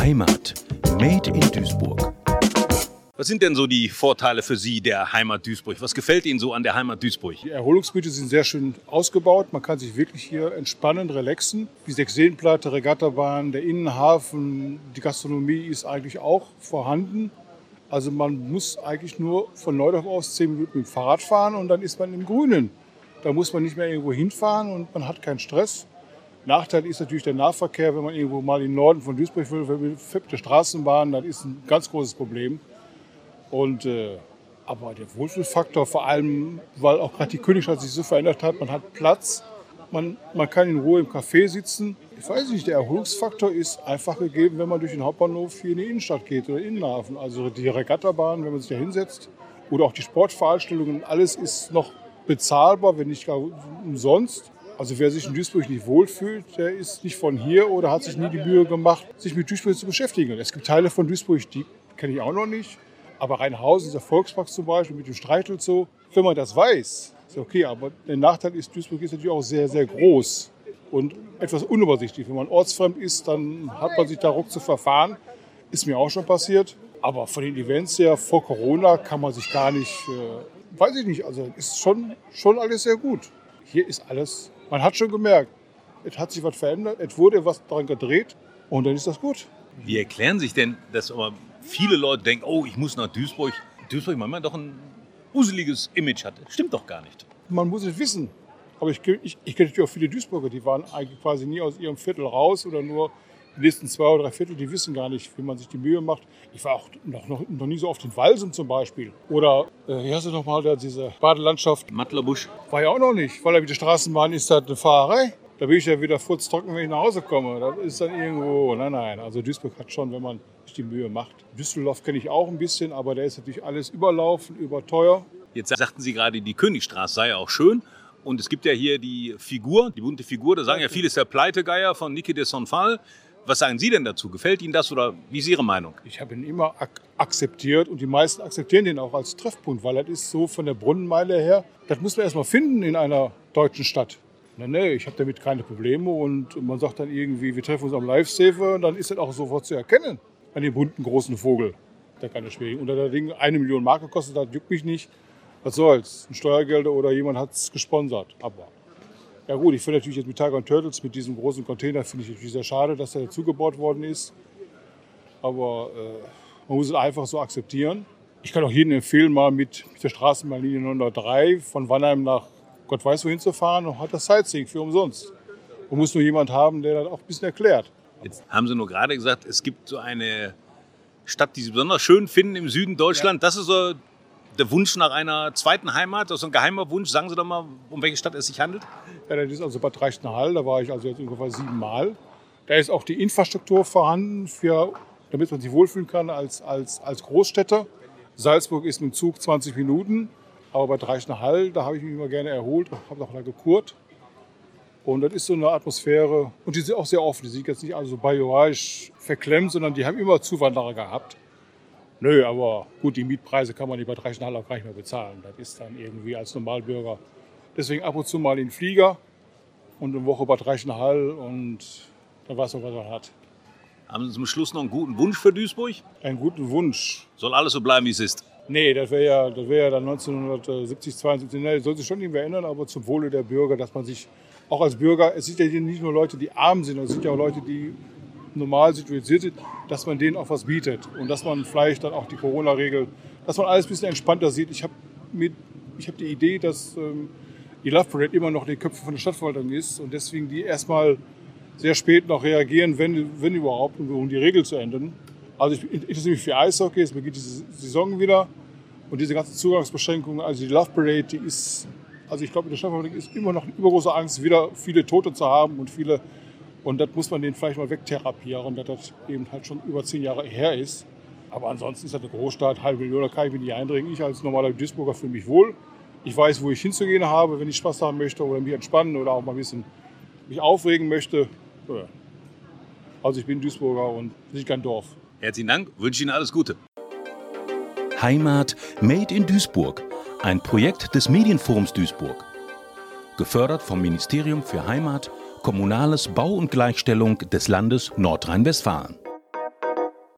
Heimat. Made in Duisburg. Was sind denn so die Vorteile für Sie der Heimat Duisburg? Was gefällt Ihnen so an der Heimat Duisburg? Die Erholungsgebiete sind sehr schön ausgebaut. Man kann sich wirklich hier entspannen, relaxen. Die Sechseenplatte, Regattabahn, der Innenhafen, die Gastronomie ist eigentlich auch vorhanden. Also man muss eigentlich nur von Neudorf aus zehn Minuten mit dem Fahrrad fahren und dann ist man im Grünen. Da muss man nicht mehr irgendwo hinfahren und man hat keinen Stress. Nachteil ist natürlich der Nahverkehr, wenn man irgendwo mal im Norden von Duisburg will, der Straßenbahn, das ist ein ganz großes Problem. Und, äh, aber der Wohlfühlfaktor, vor allem, weil auch gerade die Königstadt sich so verändert hat, man hat Platz, man, man kann in Ruhe im Café sitzen. Ich weiß nicht, der Erholungsfaktor ist einfach gegeben, wenn man durch den Hauptbahnhof hier in die Innenstadt geht oder Innenhafen. Also die Regattabahn, wenn man sich da hinsetzt, oder auch die Sportveranstaltungen, alles ist noch bezahlbar, wenn nicht gar umsonst. Also wer sich in Duisburg nicht wohlfühlt, der ist nicht von hier oder hat sich nie die Mühe gemacht, sich mit Duisburg zu beschäftigen. Es gibt Teile von Duisburg, die kenne ich auch noch nicht. Aber Rheinhausen, dieser Volkspark zum Beispiel mit dem Streichel so, wenn man das weiß, ist okay. Aber der Nachteil ist, Duisburg ist natürlich auch sehr, sehr groß und etwas unübersichtlich. Wenn man ortsfremd ist, dann hat man sich da ruck zu verfahren. Ist mir auch schon passiert. Aber von den Events her vor Corona kann man sich gar nicht, äh, weiß ich nicht, also ist schon, schon alles sehr gut. Hier ist alles, man hat schon gemerkt, es hat sich was verändert, es wurde was daran gedreht und dann ist das gut. Wie erklären sich denn, dass aber viele Leute denken, oh, ich muss nach Duisburg. Duisburg manchmal doch ein useliges Image hatte. Stimmt doch gar nicht. Man muss es wissen. Aber ich, ich, ich kenne natürlich auch viele Duisburger, die waren eigentlich quasi nie aus ihrem Viertel raus oder nur die nächsten zwei oder drei Viertel, die wissen gar nicht, wie man sich die Mühe macht. Ich war auch noch, noch, noch nie so oft in Walsum zum Beispiel. Oder, äh, wie heißt du nochmal, diese Badelandschaft? Mattlerbusch. War ja auch noch nicht, weil da wie die Straßenbahn ist, da eine Fahrerei. Da bin ich ja wieder furztrocken, wenn ich nach Hause komme. Das ist dann irgendwo, nein, nein. Also Duisburg hat schon, wenn man sich die Mühe macht. Düsseldorf kenne ich auch ein bisschen, aber da ist natürlich alles überlaufen, überteuer. Jetzt sagten Sie gerade, die Königstraße sei auch schön. Und es gibt ja hier die Figur, die bunte Figur, da sagen ja viele, ist der Pleitegeier von Niki de Sonfal. Was sagen Sie denn dazu? Gefällt Ihnen das oder wie ist Ihre Meinung? Ich habe ihn immer ak akzeptiert und die meisten akzeptieren den auch als Treffpunkt, weil das ist so von der Brunnenmeile her, das muss man erstmal finden in einer deutschen Stadt. Nee, nee, ich habe damit keine Probleme und man sagt dann irgendwie, wir treffen uns am Lifesaver und dann ist das auch sofort zu erkennen an dem bunten großen Vogel. Der keine Schwierigkeit. Unter der Ding eine Million Mark gekostet hat, juckt mich nicht. Was soll's? Ein Steuergelder oder jemand hat es gesponsert. Aber ja gut, ich finde natürlich jetzt mit Tiger Turtles, mit diesem großen Container, finde ich natürlich sehr schade, dass der dazugebaut worden ist. Aber äh, man muss es einfach so akzeptieren. Ich kann auch jedem empfehlen, mal mit, mit der Straßenbahnlinie 903 von Wannheim nach Gott weiß wohin zu fahren und hat das Sightseeing für umsonst. Man muss nur jemand haben, der das auch ein bisschen erklärt. Jetzt haben Sie nur gerade gesagt, es gibt so eine Stadt, die Sie besonders schön finden im Süden Deutschland. Ja. Das ist so der Wunsch nach einer zweiten Heimat, das ist ein geheimer Wunsch. Sagen Sie doch mal, um welche Stadt es sich handelt. Ja, das ist also Bad Reichenhall, da war ich also jetzt ungefähr sieben Mal. Da ist auch die Infrastruktur vorhanden, für, damit man sich wohlfühlen kann als, als, als Großstädter. Salzburg ist mit dem Zug 20 Minuten. Aber bei Dreichenhall, da habe ich mich immer gerne erholt, habe auch da gekurt. Und das ist so eine Atmosphäre. Und die sind auch sehr offen. Die sind jetzt nicht also bajoisch verklemmt, sondern die haben immer Zuwanderer gehabt. Nö, aber gut, die Mietpreise kann man bei Dreichenhall auch gar nicht mehr bezahlen. Das ist dann irgendwie als Normalbürger. Deswegen ab und zu mal in den Flieger und eine Woche bei Dreichenhall und dann weiß man, was man hat. Haben Sie zum Schluss noch einen guten Wunsch für Duisburg? Einen guten Wunsch. Soll alles so bleiben, wie es ist? Nee, das wäre ja, das wär ja dann 1970, 72. Nee, das soll sich schon irgendwie ändern, aber zum Wohle der Bürger, dass man sich auch als Bürger, es sind ja nicht nur Leute, die arm sind, es sind ja auch Leute, die normal situiert sind, dass man denen auch was bietet und dass man vielleicht dann auch die Corona-Regel, dass man alles ein bisschen entspannter sieht. Ich habe hab die Idee, dass ähm, die Love Parade immer noch in den Köpfen von der Stadtverwaltung ist und deswegen die erstmal sehr spät noch reagieren, wenn, wenn überhaupt, um die Regel zu ändern. Also ich interessiere mich für Eishockey, es beginnt diese Saison wieder. Und diese ganzen Zugangsbeschränkungen, also die Love Parade, die ist, also ich glaube, in der Stadtverwaltung ist immer noch eine übergroße Angst, wieder viele Tote zu haben und viele, und das muss man denen vielleicht mal wegtherapieren, dass das eben halt schon über zehn Jahre her ist. Aber ansonsten ist das eine Großstadt, halbe Million, da kann ich mir nicht eindringen. Ich als normaler Duisburger fühle mich wohl. Ich weiß, wo ich hinzugehen habe, wenn ich Spaß haben möchte oder mich entspannen oder auch mal ein bisschen mich aufregen möchte. Also ich bin Duisburger und nicht kein Dorf. Herzlichen Dank, wünsche Ihnen alles Gute. Heimat Made in Duisburg, ein Projekt des Medienforums Duisburg. Gefördert vom Ministerium für Heimat, Kommunales Bau und Gleichstellung des Landes Nordrhein-Westfalen.